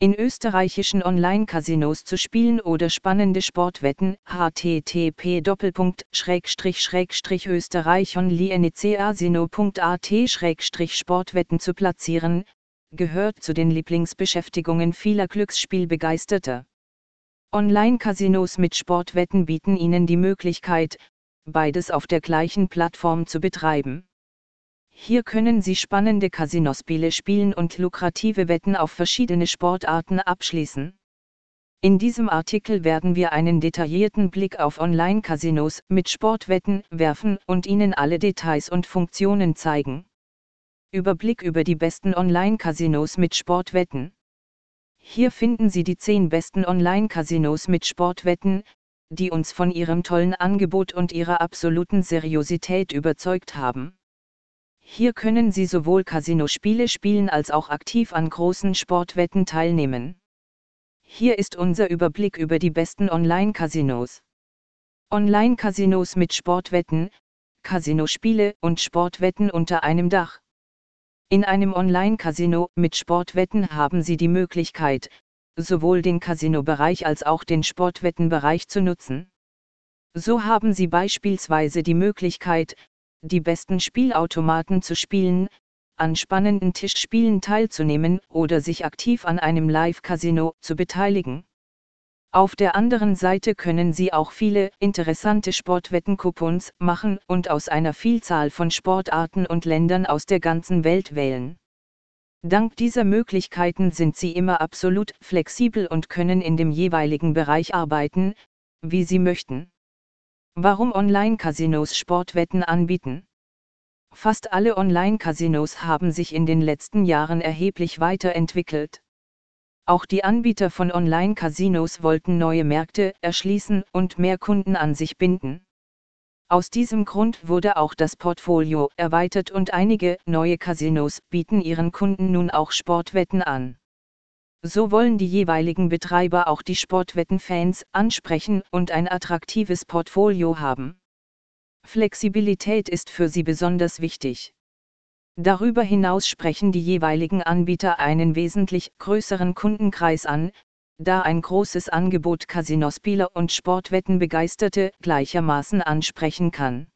in österreichischen Online-Casinos zu spielen oder spannende Sportwetten http österreichonlienecasino.at Sportwetten zu platzieren, gehört zu den Lieblingsbeschäftigungen vieler Glücksspielbegeisterter. Online-Casinos mit Sportwetten bieten Ihnen die Möglichkeit, beides auf der gleichen Plattform zu betreiben. Hier können Sie spannende Casinospiele spielen und lukrative Wetten auf verschiedene Sportarten abschließen. In diesem Artikel werden wir einen detaillierten Blick auf Online-Casinos mit Sportwetten werfen und Ihnen alle Details und Funktionen zeigen. Überblick über die besten Online-Casinos mit Sportwetten. Hier finden Sie die 10 besten Online-Casinos mit Sportwetten, die uns von ihrem tollen Angebot und ihrer absoluten Seriosität überzeugt haben. Hier können Sie sowohl Casino-Spiele spielen als auch aktiv an großen Sportwetten teilnehmen. Hier ist unser Überblick über die besten Online-Casinos. Online-Casinos mit Sportwetten, Casino-Spiele und Sportwetten unter einem Dach. In einem Online-Casino mit Sportwetten haben Sie die Möglichkeit, sowohl den Casino-Bereich als auch den Sportwettenbereich zu nutzen. So haben Sie beispielsweise die Möglichkeit, die besten Spielautomaten zu spielen, an spannenden Tischspielen teilzunehmen oder sich aktiv an einem Live-Casino zu beteiligen. Auf der anderen Seite können Sie auch viele interessante Sportwetten-Coupons machen und aus einer Vielzahl von Sportarten und Ländern aus der ganzen Welt wählen. Dank dieser Möglichkeiten sind Sie immer absolut flexibel und können in dem jeweiligen Bereich arbeiten, wie Sie möchten. Warum Online-Casinos Sportwetten anbieten? Fast alle Online-Casinos haben sich in den letzten Jahren erheblich weiterentwickelt. Auch die Anbieter von Online-Casinos wollten neue Märkte erschließen und mehr Kunden an sich binden. Aus diesem Grund wurde auch das Portfolio erweitert und einige neue Casinos bieten ihren Kunden nun auch Sportwetten an. So wollen die jeweiligen Betreiber auch die Sportwettenfans ansprechen und ein attraktives Portfolio haben. Flexibilität ist für sie besonders wichtig. Darüber hinaus sprechen die jeweiligen Anbieter einen wesentlich größeren Kundenkreis an, da ein großes Angebot Casinospieler und Sportwettenbegeisterte gleichermaßen ansprechen kann.